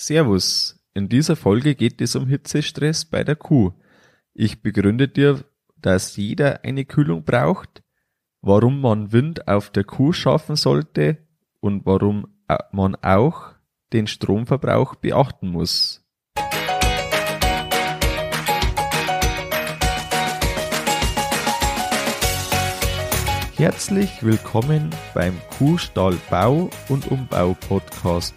Servus. In dieser Folge geht es um Hitzestress bei der Kuh. Ich begründe dir, dass jeder eine Kühlung braucht, warum man Wind auf der Kuh schaffen sollte und warum man auch den Stromverbrauch beachten muss. Herzlich willkommen beim Kuhstall Bau und Umbau Podcast.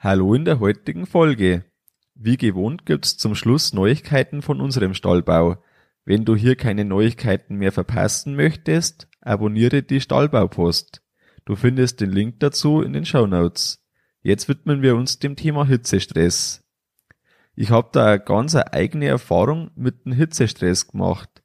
Hallo in der heutigen Folge. Wie gewohnt gibt's zum Schluss Neuigkeiten von unserem Stallbau. Wenn du hier keine Neuigkeiten mehr verpassen möchtest, abonniere die Stallbaupost. Du findest den Link dazu in den Show Notes. Jetzt widmen wir uns dem Thema Hitzestress. Ich habe da eine ganz eigene Erfahrung mit dem Hitzestress gemacht.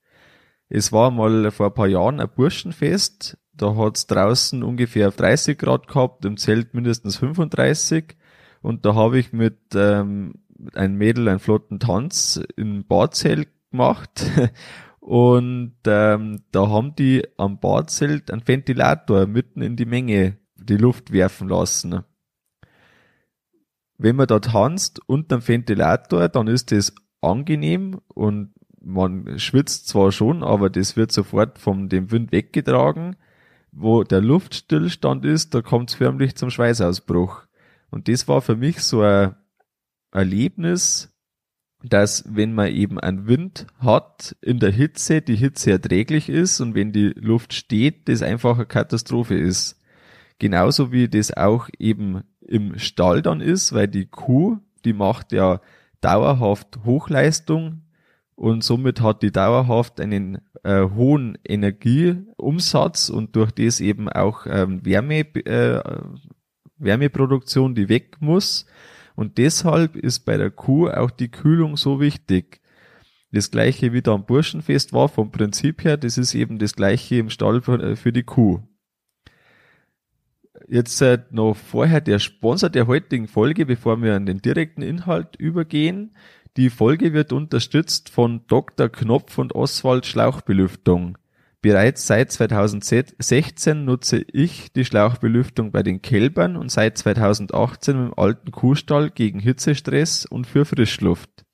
Es war mal vor ein paar Jahren ein Burschenfest, da hat's draußen ungefähr 30 Grad gehabt, im Zelt mindestens 35 und da habe ich mit ähm, einem Mädel einen flotten Tanz im Badzelt gemacht und ähm, da haben die am Badzelt einen Ventilator mitten in die Menge die Luft werfen lassen. Wenn man da tanzt unter dem Ventilator, dann ist das angenehm und man schwitzt zwar schon, aber das wird sofort von dem Wind weggetragen. Wo der Luftstillstand ist, da kommt es förmlich zum Schweißausbruch. Und das war für mich so ein Erlebnis, dass wenn man eben einen Wind hat in der Hitze, die Hitze erträglich ist und wenn die Luft steht, das einfach eine Katastrophe ist. Genauso wie das auch eben im Stall dann ist, weil die Kuh, die macht ja dauerhaft Hochleistung und somit hat die dauerhaft einen äh, hohen Energieumsatz und durch das eben auch ähm, Wärme, äh, Wärmeproduktion, die weg muss. Und deshalb ist bei der Kuh auch die Kühlung so wichtig. Das gleiche wie da am Burschenfest war, vom Prinzip her, das ist eben das gleiche im Stall für, äh, die Kuh. Jetzt äh, noch vorher der Sponsor der heutigen Folge, bevor wir an den direkten Inhalt übergehen. Die Folge wird unterstützt von Dr. Knopf und Oswald Schlauchbelüftung. Bereits seit 2016 nutze ich die Schlauchbelüftung bei den Kälbern und seit 2018 im alten Kuhstall gegen Hitzestress und für Frischluft.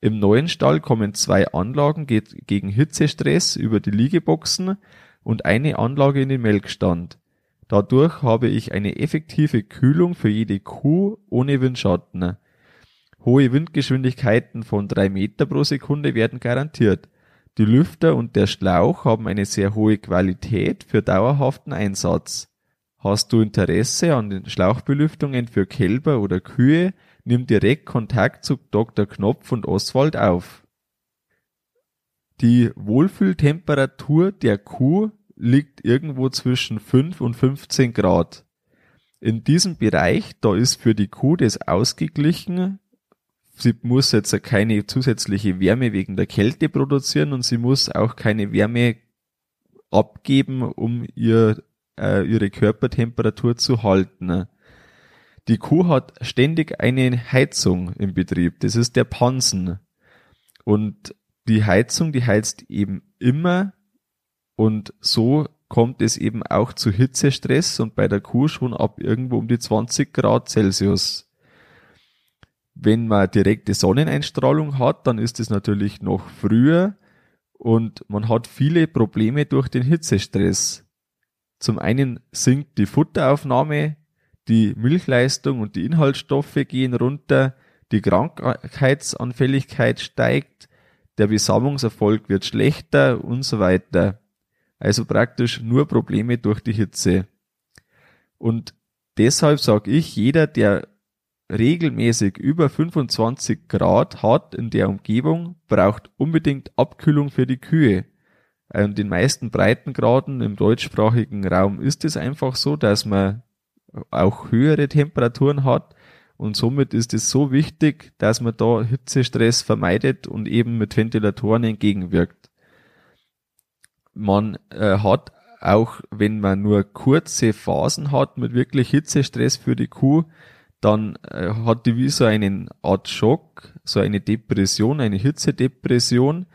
Im neuen Stall kommen zwei Anlagen gegen Hitzestress über die Liegeboxen und eine Anlage in den Melkstand. Dadurch habe ich eine effektive Kühlung für jede Kuh ohne Windschatten. Hohe Windgeschwindigkeiten von drei Meter pro Sekunde werden garantiert. Die Lüfter und der Schlauch haben eine sehr hohe Qualität für dauerhaften Einsatz. Hast du Interesse an den Schlauchbelüftungen für Kälber oder Kühe, nimm direkt Kontakt zu Dr. Knopf und Oswald auf. Die Wohlfühltemperatur der Kuh liegt irgendwo zwischen 5 und 15 Grad. In diesem Bereich, da ist für die Kuh das ausgeglichen, sie muss jetzt keine zusätzliche Wärme wegen der Kälte produzieren und sie muss auch keine Wärme abgeben, um ihr, äh, ihre Körpertemperatur zu halten. Die Kuh hat ständig eine Heizung im Betrieb. Das ist der Pansen. Und die Heizung, die heizt eben immer und so kommt es eben auch zu Hitzestress und bei der Kuh schon ab irgendwo um die 20 Grad Celsius. Wenn man direkte Sonneneinstrahlung hat, dann ist es natürlich noch früher und man hat viele Probleme durch den Hitzestress. Zum einen sinkt die Futteraufnahme, die Milchleistung und die Inhaltsstoffe gehen runter, die Krankheitsanfälligkeit steigt, der Besamungserfolg wird schlechter und so weiter. Also praktisch nur Probleme durch die Hitze. Und deshalb sage ich, jeder, der regelmäßig über 25 Grad hat in der Umgebung, braucht unbedingt Abkühlung für die Kühe. In den meisten Breitengraden im deutschsprachigen Raum ist es einfach so, dass man auch höhere Temperaturen hat und somit ist es so wichtig, dass man da Hitzestress vermeidet und eben mit Ventilatoren entgegenwirkt. Man äh, hat auch, wenn man nur kurze Phasen hat mit wirklich Hitzestress für die Kuh, dann äh, hat die wie so einen Art Schock, so eine Depression, eine Hitzedepression,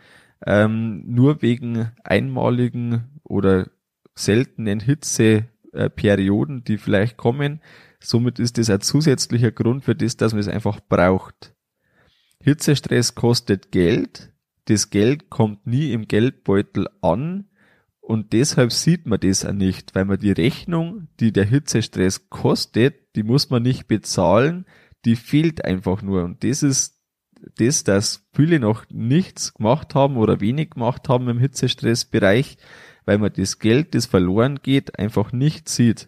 ähm, nur wegen einmaligen oder seltenen Hitzeperioden, die vielleicht kommen. Somit ist das ein zusätzlicher Grund für das, dass man es einfach braucht. Hitzestress kostet Geld. Das Geld kommt nie im Geldbeutel an. Und deshalb sieht man das auch nicht, weil man die Rechnung, die der Hitzestress kostet, die muss man nicht bezahlen, die fehlt einfach nur. Und das ist das, dass viele noch nichts gemacht haben oder wenig gemacht haben im Hitzestressbereich, weil man das Geld, das verloren geht, einfach nicht sieht.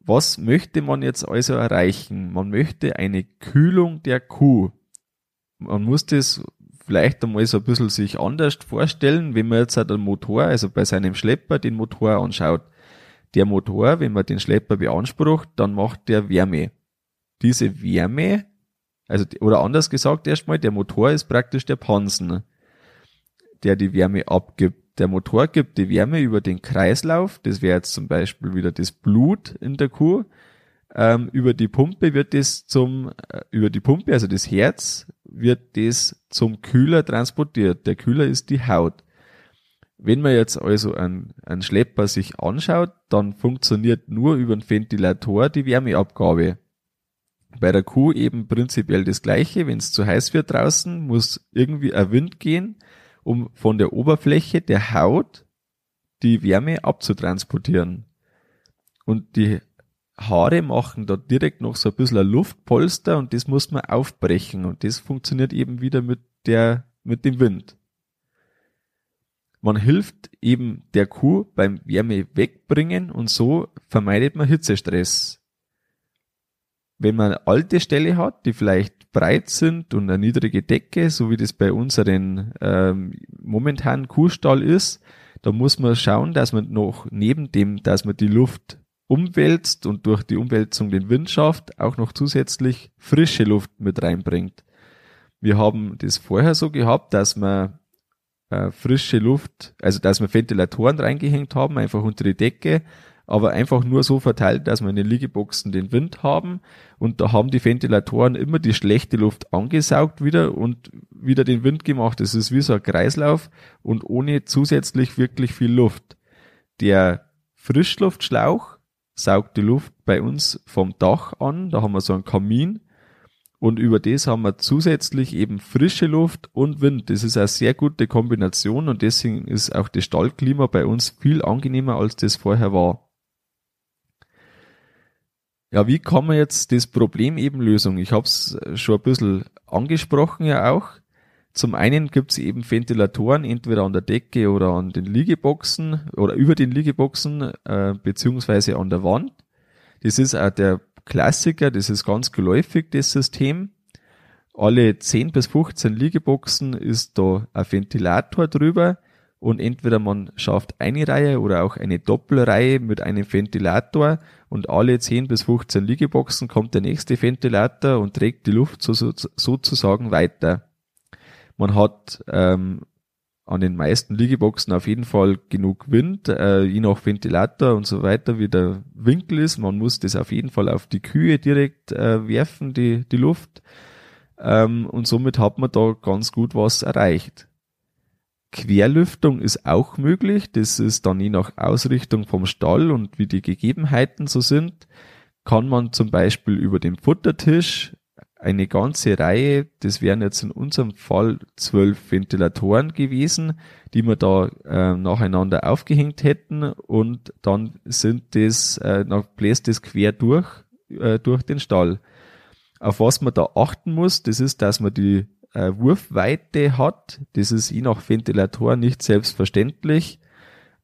Was möchte man jetzt also erreichen? Man möchte eine Kühlung der Kuh. Man muss das vielleicht einmal so ein bisschen sich anders vorstellen, wenn man jetzt halt den Motor, also bei seinem Schlepper den Motor anschaut. Der Motor, wenn man den Schlepper beansprucht, dann macht der Wärme. Diese Wärme, also, oder anders gesagt erstmal, der Motor ist praktisch der Pansen der die Wärme abgibt. Der Motor gibt die Wärme über den Kreislauf, das wäre jetzt zum Beispiel wieder das Blut in der Kuh. Ähm, über die Pumpe wird das zum, äh, über die Pumpe, also das Herz, wird das zum Kühler transportiert. Der Kühler ist die Haut. Wenn man jetzt also einen, einen Schlepper sich anschaut, dann funktioniert nur über den Ventilator die Wärmeabgabe. Bei der Kuh eben prinzipiell das gleiche. Wenn es zu heiß wird draußen, muss irgendwie ein Wind gehen um von der Oberfläche der Haut die Wärme abzutransportieren. Und die Haare machen da direkt noch so ein bisschen ein Luftpolster und das muss man aufbrechen und das funktioniert eben wieder mit der, mit dem Wind. Man hilft eben der Kuh beim Wärme wegbringen und so vermeidet man Hitzestress. Wenn man eine alte Ställe hat, die vielleicht breit sind und eine niedrige Decke, so wie das bei unseren ähm, momentanen Kuhstall ist, da muss man schauen, dass man noch neben dem, dass man die Luft umwälzt und durch die Umwälzung den Wind schafft, auch noch zusätzlich frische Luft mit reinbringt. Wir haben das vorher so gehabt, dass man äh, frische Luft, also dass wir Ventilatoren reingehängt haben, einfach unter die Decke, aber einfach nur so verteilt, dass wir in den Liegeboxen den Wind haben und da haben die Ventilatoren immer die schlechte Luft angesaugt wieder und wieder den Wind gemacht. Das ist wie so ein Kreislauf und ohne zusätzlich wirklich viel Luft. Der Frischluftschlauch saugt die Luft bei uns vom Dach an, da haben wir so einen Kamin und über das haben wir zusätzlich eben frische Luft und Wind. Das ist eine sehr gute Kombination und deswegen ist auch das Stallklima bei uns viel angenehmer, als das vorher war. Ja, wie kann man jetzt das Problem eben lösen? Ich habe es schon ein bisschen angesprochen ja auch. Zum einen gibt es eben Ventilatoren, entweder an der Decke oder an den Liegeboxen oder über den Liegeboxen, äh, beziehungsweise an der Wand. Das ist auch der Klassiker, das ist ganz geläufig, das System. Alle 10 bis 15 Liegeboxen ist da ein Ventilator drüber und entweder man schafft eine Reihe oder auch eine Doppelreihe mit einem Ventilator und alle 10 bis 15 Liegeboxen kommt der nächste Ventilator und trägt die Luft so, so, sozusagen weiter. Man hat ähm, an den meisten Liegeboxen auf jeden Fall genug Wind, äh, je nach Ventilator und so weiter, wie der Winkel ist. Man muss das auf jeden Fall auf die Kühe direkt äh, werfen, die, die Luft. Ähm, und somit hat man da ganz gut was erreicht. Querlüftung ist auch möglich. Das ist dann je nach Ausrichtung vom Stall und wie die Gegebenheiten so sind, kann man zum Beispiel über den Futtertisch eine ganze Reihe, das wären jetzt in unserem Fall zwölf Ventilatoren gewesen, die wir da äh, nacheinander aufgehängt hätten und dann sind das, äh, bläst das quer durch, äh, durch den Stall. Auf was man da achten muss, das ist, dass man die äh, Wurfweite hat. Das ist je nach Ventilator nicht selbstverständlich.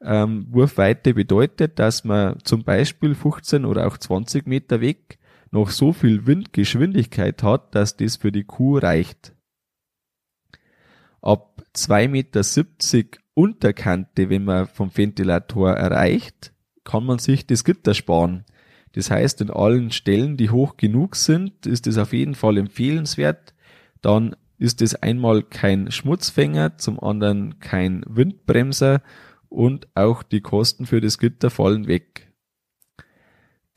Ähm, Wurfweite bedeutet, dass man zum Beispiel 15 oder auch 20 Meter weg noch so viel Windgeschwindigkeit hat, dass das für die Kuh reicht. Ab 2,70 Meter Unterkante, wenn man vom Ventilator erreicht, kann man sich das Gitter sparen. Das heißt, in allen Stellen, die hoch genug sind, ist es auf jeden Fall empfehlenswert. Dann ist es einmal kein Schmutzfänger, zum anderen kein Windbremser und auch die Kosten für das Gitter fallen weg.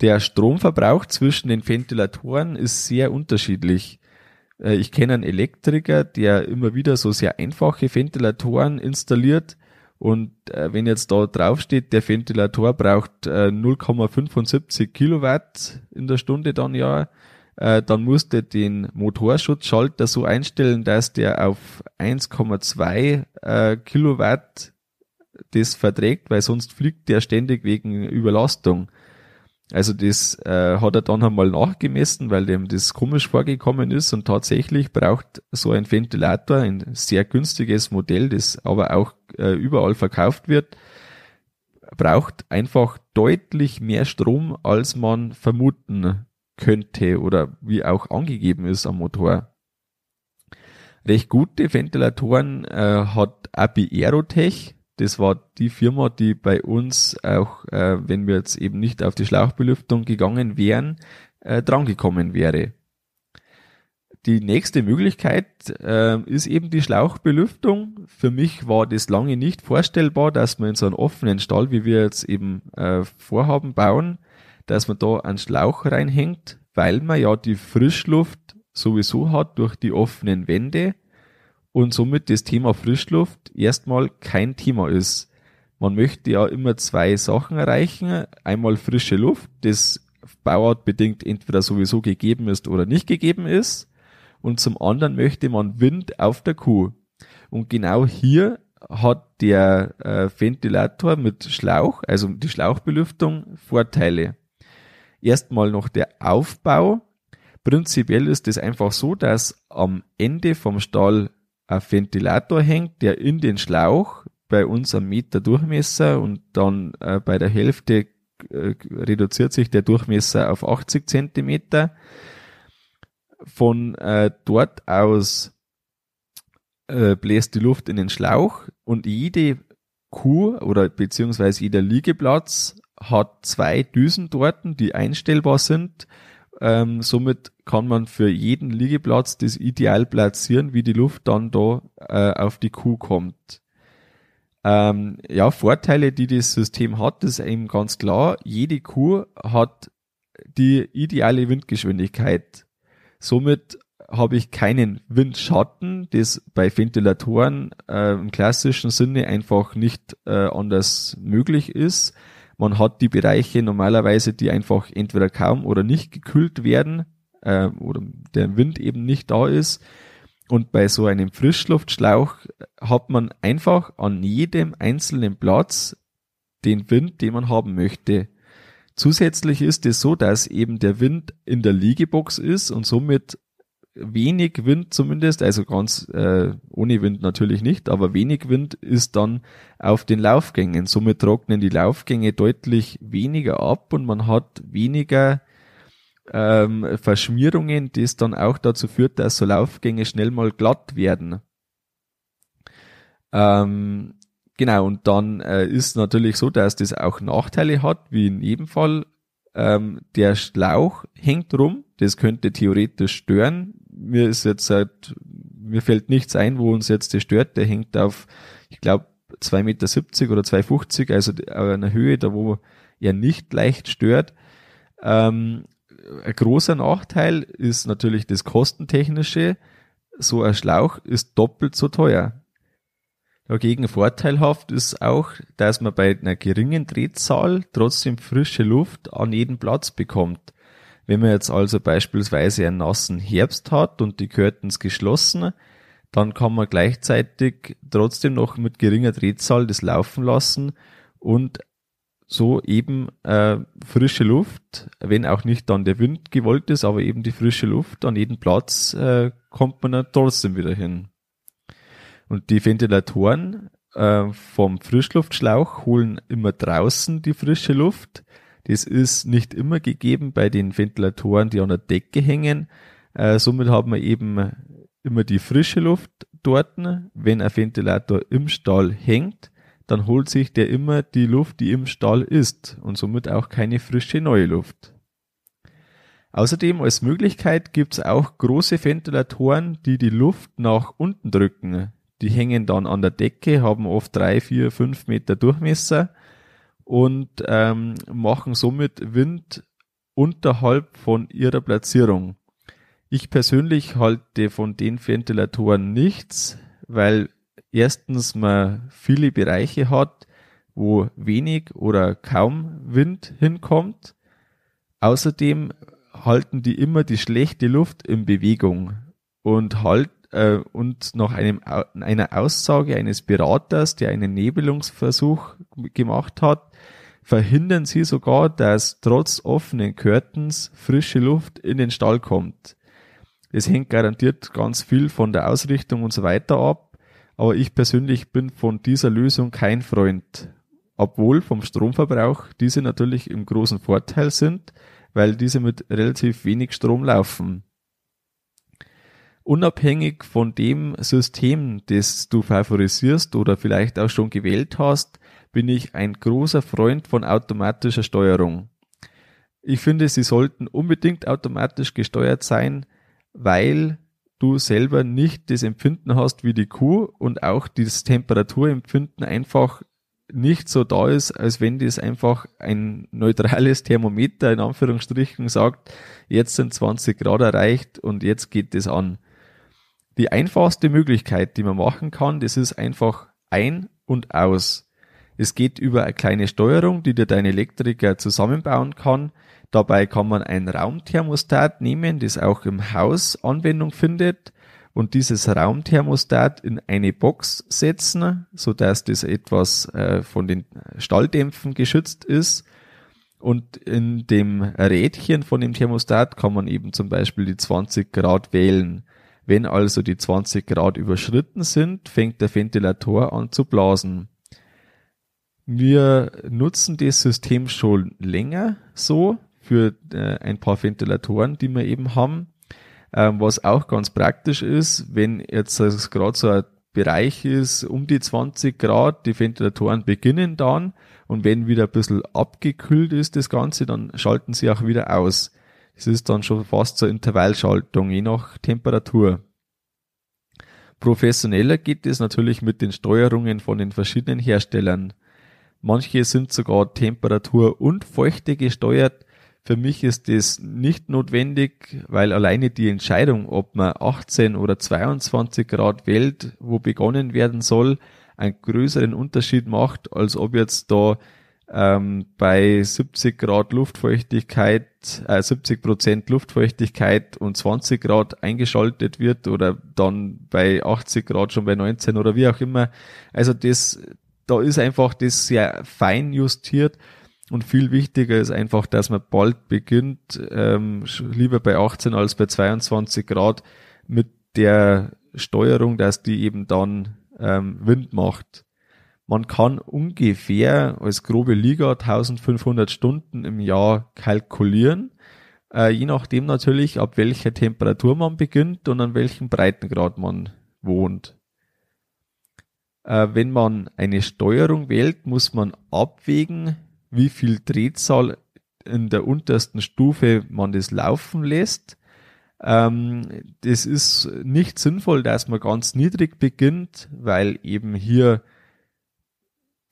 Der Stromverbrauch zwischen den Ventilatoren ist sehr unterschiedlich. Äh, ich kenne einen Elektriker, der immer wieder so sehr einfache Ventilatoren installiert. Und äh, wenn jetzt da drauf steht, der Ventilator braucht äh, 0,75 Kilowatt in der Stunde dann ja, äh, dann musst du den Motorschutzschalter so einstellen, dass der auf 1,2 äh, Kilowatt das verträgt, weil sonst fliegt der ständig wegen Überlastung. Also das äh, hat er dann einmal nachgemessen, weil dem das komisch vorgekommen ist und tatsächlich braucht so ein Ventilator, ein sehr günstiges Modell, das aber auch äh, überall verkauft wird, braucht einfach deutlich mehr Strom, als man vermuten könnte oder wie auch angegeben ist am Motor. Recht gute Ventilatoren äh, hat Abi Aerotech, das war die Firma, die bei uns auch, äh, wenn wir jetzt eben nicht auf die Schlauchbelüftung gegangen wären, äh, drangekommen wäre. Die nächste Möglichkeit äh, ist eben die Schlauchbelüftung. Für mich war das lange nicht vorstellbar, dass man in so einen offenen Stall, wie wir jetzt eben äh, vorhaben, bauen, dass man da einen Schlauch reinhängt, weil man ja die Frischluft sowieso hat durch die offenen Wände und somit das Thema Frischluft erstmal kein Thema ist. Man möchte ja immer zwei Sachen erreichen. Einmal frische Luft, das bauartbedingt entweder sowieso gegeben ist oder nicht gegeben ist. Und zum anderen möchte man Wind auf der Kuh. Und genau hier hat der äh, Ventilator mit Schlauch, also die Schlauchbelüftung, Vorteile. Erstmal noch der Aufbau. Prinzipiell ist es einfach so, dass am Ende vom Stall ein Ventilator hängt, der in den Schlauch bei uns am Meter Durchmesser und dann äh, bei der Hälfte äh, reduziert sich der Durchmesser auf 80 Zentimeter. Von äh, dort aus äh, bläst die Luft in den Schlauch und jede Kuh oder beziehungsweise jeder Liegeplatz hat zwei Düsen dort, die einstellbar sind. Ähm, somit kann man für jeden Liegeplatz das ideal platzieren, wie die Luft dann da äh, auf die Kuh kommt. Ähm, ja, Vorteile, die das System hat, ist eben ganz klar. Jede Kuh hat die ideale Windgeschwindigkeit. Somit habe ich keinen Windschatten, das bei Ventilatoren äh, im klassischen Sinne einfach nicht äh, anders möglich ist. Man hat die Bereiche normalerweise, die einfach entweder kaum oder nicht gekühlt werden, äh, oder der Wind eben nicht da ist. Und bei so einem Frischluftschlauch hat man einfach an jedem einzelnen Platz den Wind, den man haben möchte. Zusätzlich ist es so, dass eben der Wind in der Liegebox ist und somit wenig Wind zumindest, also ganz äh, ohne Wind natürlich nicht, aber wenig Wind ist dann auf den Laufgängen. Somit trocknen die Laufgänge deutlich weniger ab und man hat weniger ähm, Verschmierungen, das dann auch dazu führt, dass so Laufgänge schnell mal glatt werden. Ähm, genau, und dann äh, ist natürlich so, dass das auch Nachteile hat, wie in jedem Fall. Ähm, der Schlauch hängt rum, das könnte theoretisch stören. Mir ist jetzt halt, mir fällt nichts ein, wo uns jetzt das stört. Der hängt auf, ich glaube, 2,70 Meter oder 2,50, also einer Höhe, da wo er nicht leicht stört. Ähm, ein großer Nachteil ist natürlich das Kostentechnische. So ein Schlauch ist doppelt so teuer. Dagegen vorteilhaft ist auch, dass man bei einer geringen Drehzahl trotzdem frische Luft an jedem Platz bekommt. Wenn man jetzt also beispielsweise einen nassen Herbst hat und die Curtains geschlossen, dann kann man gleichzeitig trotzdem noch mit geringer Drehzahl das laufen lassen und so eben äh, frische Luft, wenn auch nicht dann der Wind gewollt ist, aber eben die frische Luft an jedem Platz äh, kommt man dann trotzdem wieder hin. Und die Ventilatoren äh, vom Frischluftschlauch holen immer draußen die frische Luft. Das ist nicht immer gegeben bei den Ventilatoren, die an der Decke hängen. Äh, somit haben wir eben immer die frische Luft dort, wenn ein Ventilator im Stall hängt dann holt sich der immer die Luft, die im Stall ist und somit auch keine frische neue Luft. Außerdem als Möglichkeit gibt's auch große Ventilatoren, die die Luft nach unten drücken. Die hängen dann an der Decke, haben oft drei, vier, fünf Meter Durchmesser und ähm, machen somit Wind unterhalb von ihrer Platzierung. Ich persönlich halte von den Ventilatoren nichts, weil erstens man viele Bereiche hat, wo wenig oder kaum Wind hinkommt. Außerdem halten die immer die schlechte Luft in Bewegung und halt äh, und nach einem einer Aussage eines Beraters, der einen Nebelungsversuch gemacht hat, verhindern sie sogar, dass trotz offenen Curtains frische Luft in den Stall kommt. Es hängt garantiert ganz viel von der Ausrichtung und so weiter ab, aber ich persönlich bin von dieser Lösung kein Freund. Obwohl vom Stromverbrauch diese natürlich im großen Vorteil sind, weil diese mit relativ wenig Strom laufen. Unabhängig von dem System, das du favorisierst oder vielleicht auch schon gewählt hast, bin ich ein großer Freund von automatischer Steuerung. Ich finde, sie sollten unbedingt automatisch gesteuert sein, weil du selber nicht das Empfinden hast wie die Kuh und auch das Temperaturempfinden einfach nicht so da ist, als wenn das einfach ein neutrales Thermometer in Anführungsstrichen sagt, jetzt sind 20 Grad erreicht und jetzt geht es an. Die einfachste Möglichkeit, die man machen kann, das ist einfach ein und aus. Es geht über eine kleine Steuerung, die dir dein Elektriker zusammenbauen kann. Dabei kann man ein Raumthermostat nehmen, das auch im Haus Anwendung findet und dieses Raumthermostat in eine Box setzen, so dass das etwas äh, von den Stalldämpfen geschützt ist. Und in dem Rädchen von dem Thermostat kann man eben zum Beispiel die 20 Grad wählen. Wenn also die 20 Grad überschritten sind, fängt der Ventilator an zu blasen. Wir nutzen das System schon länger so für äh, ein paar Ventilatoren, die wir eben haben. Ähm, was auch ganz praktisch ist, wenn jetzt gerade so ein Bereich ist um die 20 Grad, die Ventilatoren beginnen dann und wenn wieder ein bisschen abgekühlt ist das Ganze, dann schalten sie auch wieder aus. Es ist dann schon fast zur Intervallschaltung, je nach Temperatur. Professioneller geht es natürlich mit den Steuerungen von den verschiedenen Herstellern. Manche sind sogar Temperatur und Feuchte gesteuert, für mich ist das nicht notwendig, weil alleine die Entscheidung, ob man 18 oder 22 Grad wählt, wo begonnen werden soll, einen größeren Unterschied macht, als ob jetzt da ähm, bei 70 Grad Luftfeuchtigkeit, äh, 70 Prozent Luftfeuchtigkeit und 20 Grad eingeschaltet wird oder dann bei 80 Grad schon bei 19 oder wie auch immer. Also das, da ist einfach das sehr fein justiert und viel wichtiger ist einfach, dass man bald beginnt, ähm, lieber bei 18 als bei 22 Grad mit der Steuerung, dass die eben dann ähm, Wind macht. Man kann ungefähr als grobe Liga 1500 Stunden im Jahr kalkulieren, äh, je nachdem natürlich, ab welcher Temperatur man beginnt und an welchem Breitengrad man wohnt. Äh, wenn man eine Steuerung wählt, muss man abwägen, wie viel Drehzahl in der untersten Stufe man das laufen lässt. Ähm, das ist nicht sinnvoll, dass man ganz niedrig beginnt, weil eben hier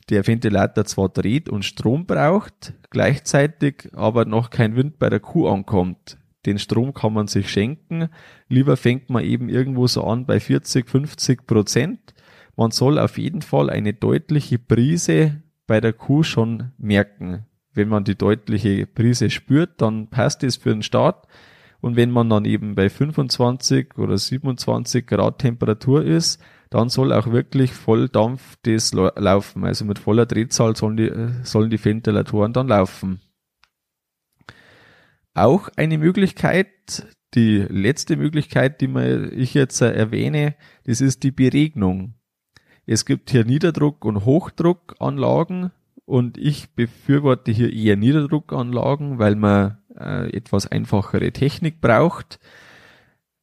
der Ventilator zwar dreht und Strom braucht, gleichzeitig aber noch kein Wind bei der Kuh ankommt. Den Strom kann man sich schenken. Lieber fängt man eben irgendwo so an bei 40, 50 Prozent. Man soll auf jeden Fall eine deutliche Prise bei der Kuh schon merken. Wenn man die deutliche Prise spürt, dann passt es für den Start. Und wenn man dann eben bei 25 oder 27 Grad Temperatur ist, dann soll auch wirklich Volldampf das laufen. Also mit voller Drehzahl sollen die, sollen die Ventilatoren dann laufen. Auch eine Möglichkeit, die letzte Möglichkeit, die ich jetzt erwähne, das ist die Beregnung. Es gibt hier Niederdruck- und Hochdruckanlagen und ich befürworte hier eher Niederdruckanlagen, weil man äh, etwas einfachere Technik braucht.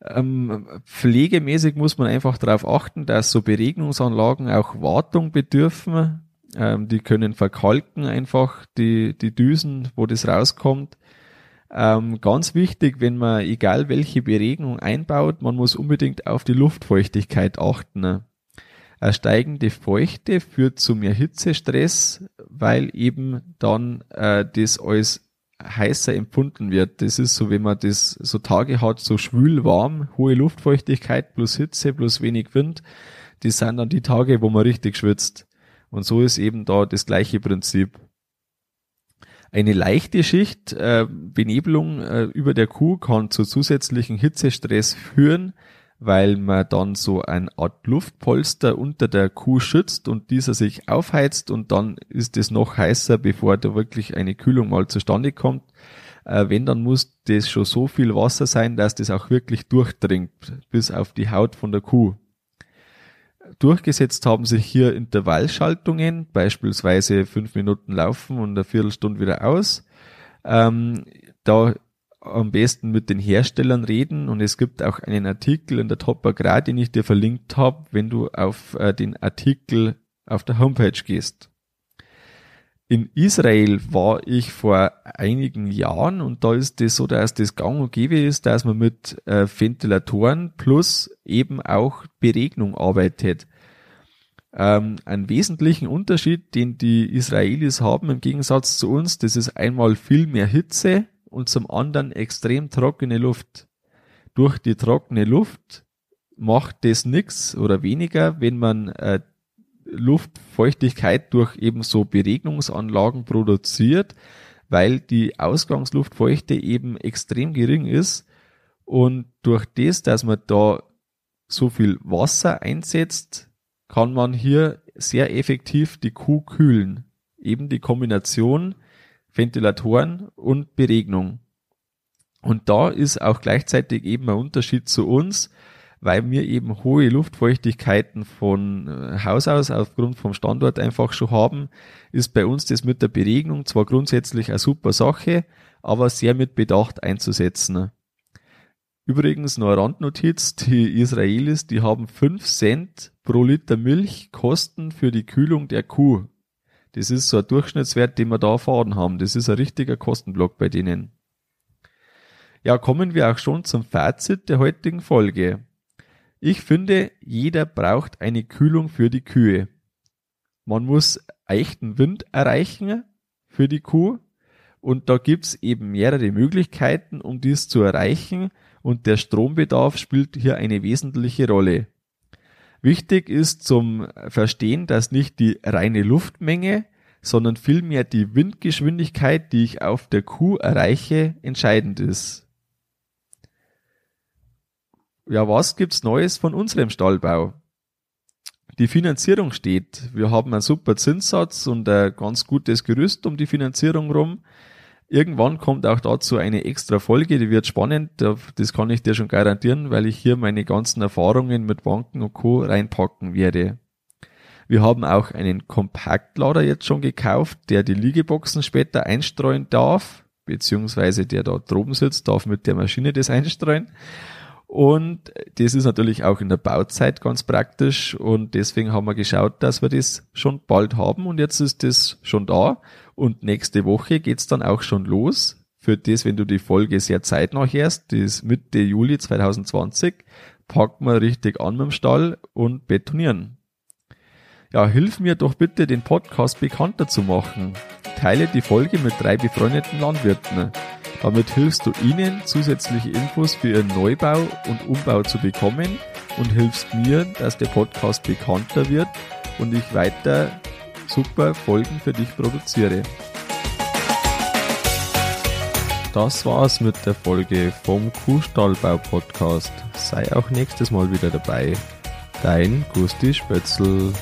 Ähm, pflegemäßig muss man einfach darauf achten, dass so Beregnungsanlagen auch Wartung bedürfen. Ähm, die können verkalken einfach die, die Düsen, wo das rauskommt. Ähm, ganz wichtig, wenn man egal welche Beregnung einbaut, man muss unbedingt auf die Luftfeuchtigkeit achten. Eine steigende Feuchte führt zu mehr Hitzestress, weil eben dann äh, das als heißer empfunden wird. Das ist so, wenn man das so Tage hat, so schwül warm, hohe Luftfeuchtigkeit plus Hitze plus wenig Wind. Das sind dann die Tage, wo man richtig schwitzt. Und so ist eben da das gleiche Prinzip. Eine leichte Schicht äh, Benebelung äh, über der Kuh kann zu zusätzlichen Hitzestress führen, weil man dann so eine Art Luftpolster unter der Kuh schützt und dieser sich aufheizt und dann ist es noch heißer, bevor da wirklich eine Kühlung mal zustande kommt. Äh, wenn, dann muss das schon so viel Wasser sein, dass das auch wirklich durchdringt bis auf die Haut von der Kuh. Durchgesetzt haben sich hier Intervallschaltungen, beispielsweise fünf Minuten laufen und eine Viertelstunde wieder aus. Ähm, da am besten mit den Herstellern reden und es gibt auch einen Artikel in der Top Agrar, den ich dir verlinkt habe, wenn du auf äh, den Artikel auf der Homepage gehst. In Israel war ich vor einigen Jahren und da ist es so, dass das gang und gäbe ist, dass man mit äh, Ventilatoren plus eben auch Beregnung arbeitet. Ähm, einen wesentlichen Unterschied, den die Israelis haben im Gegensatz zu uns, das ist einmal viel mehr Hitze, und zum anderen extrem trockene Luft. Durch die trockene Luft macht das nix oder weniger, wenn man äh, Luftfeuchtigkeit durch eben so Beregnungsanlagen produziert, weil die Ausgangsluftfeuchte eben extrem gering ist und durch das, dass man da so viel Wasser einsetzt, kann man hier sehr effektiv die Kuh kühlen. Eben die Kombination Ventilatoren und Beregnung. Und da ist auch gleichzeitig eben ein Unterschied zu uns, weil wir eben hohe Luftfeuchtigkeiten von äh, Haus aus aufgrund vom Standort einfach schon haben, ist bei uns das mit der Beregnung zwar grundsätzlich eine super Sache, aber sehr mit Bedacht einzusetzen. Übrigens noch eine Randnotiz, die Israelis, die haben 5 Cent pro Liter Milch Kosten für die Kühlung der Kuh. Das ist so ein Durchschnittswert, den wir da erfahren haben. Das ist ein richtiger Kostenblock bei denen. Ja, kommen wir auch schon zum Fazit der heutigen Folge. Ich finde, jeder braucht eine Kühlung für die Kühe. Man muss echten Wind erreichen für die Kuh und da gibt's eben mehrere Möglichkeiten, um dies zu erreichen und der Strombedarf spielt hier eine wesentliche Rolle. Wichtig ist zum Verstehen, dass nicht die reine Luftmenge, sondern vielmehr die Windgeschwindigkeit, die ich auf der Kuh erreiche, entscheidend ist. Ja, was gibt's Neues von unserem Stallbau? Die Finanzierung steht. Wir haben einen super Zinssatz und ein ganz gutes Gerüst um die Finanzierung rum. Irgendwann kommt auch dazu eine extra Folge, die wird spannend. Das kann ich dir schon garantieren, weil ich hier meine ganzen Erfahrungen mit Banken und Co. reinpacken werde. Wir haben auch einen Kompaktlader jetzt schon gekauft, der die Liegeboxen später einstreuen darf, beziehungsweise der da droben sitzt, darf mit der Maschine das einstreuen. Und das ist natürlich auch in der Bauzeit ganz praktisch und deswegen haben wir geschaut, dass wir das schon bald haben und jetzt ist das schon da und nächste Woche geht's dann auch schon los. Für das, wenn du die Folge sehr zeitnah hörst, ist Mitte Juli 2020, packen wir richtig an mit dem Stall und betonieren. Ja, hilf mir doch bitte, den Podcast bekannter zu machen. Teile die Folge mit drei befreundeten Landwirten. Damit hilfst du ihnen, zusätzliche Infos für ihren Neubau und Umbau zu bekommen und hilfst mir, dass der Podcast bekannter wird und ich weiter super Folgen für dich produziere. Das war's mit der Folge vom Kuhstallbau Podcast. Sei auch nächstes Mal wieder dabei. Dein Gusti Spötzl.